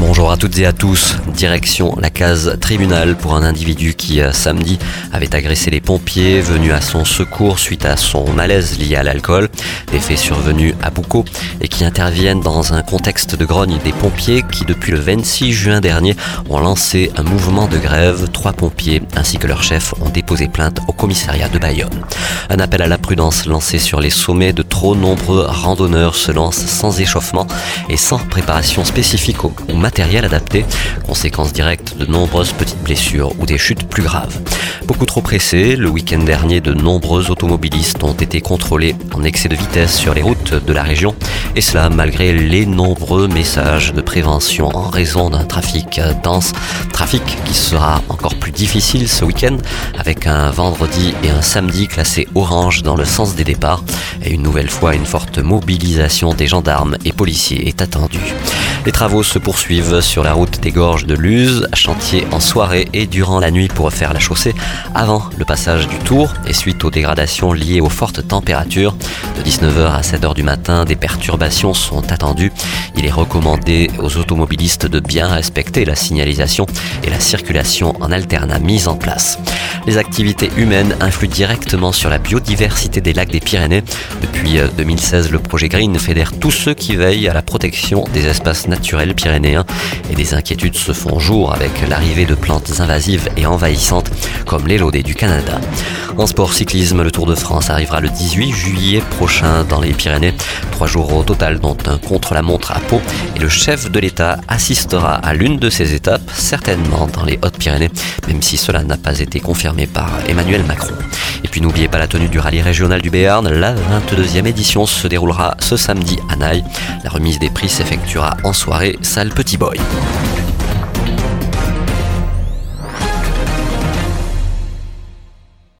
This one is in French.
Bonjour à toutes et à tous. Direction la case tribunal pour un individu qui, euh, samedi, avait agressé les pompiers venus à son secours suite à son malaise lié à l'alcool. Des faits survenus à Boucault et qui interviennent dans un contexte de grogne des pompiers qui, depuis le 26 juin dernier, ont lancé un mouvement de grève. Trois pompiers ainsi que leur chef ont déposé plainte au commissariat de Bayonne. Un appel à la prudence lancé sur les sommets de trop nombreux randonneurs se lance sans échauffement et sans préparation spécifique au matériel adapté, conséquence directe de nombreuses petites blessures ou des chutes plus graves. Beaucoup trop pressés, le week-end dernier, de nombreux automobilistes ont été contrôlés en excès de vitesse sur les routes de la région, et cela malgré les nombreux messages de prévention en raison d'un trafic dense, trafic qui sera encore plus difficile ce week-end avec un vendredi et un samedi classés orange dans le sens des départs et une nouvelle fois une forte mobilisation des gendarmes et policiers est attendue. Les travaux se poursuivent sur la route des gorges de Luz, chantier en soirée et durant la nuit pour refaire la chaussée avant le passage du tour et suite aux dégradations liées aux fortes températures. De 19h à 7h du matin, des perturbations sont attendues. Il est recommandé aux automobilistes de bien respecter la signalisation et la circulation en alternat mise en place. Les activités humaines influent directement sur la biodiversité des lacs des Pyrénées. Depuis 2016, le projet Green fédère tous ceux qui veillent à la protection des espaces naturels pyrénéens et des inquiétudes se font jour avec l'arrivée de plantes invasives et envahissantes comme l'élodée du Canada. En sport cyclisme, le Tour de France arrivera le 18 juillet prochain dans les Pyrénées. Trois jours au total, dont un contre-la-montre à Pau. Et le chef de l'État assistera à l'une de ces étapes, certainement dans les Hautes-Pyrénées, même si cela n'a pas été confirmé par Emmanuel Macron. Et puis n'oubliez pas la tenue du rallye régional du Béarn. La 22e édition se déroulera ce samedi à Naï. La remise des prix s'effectuera en soirée, salle Petit Boy.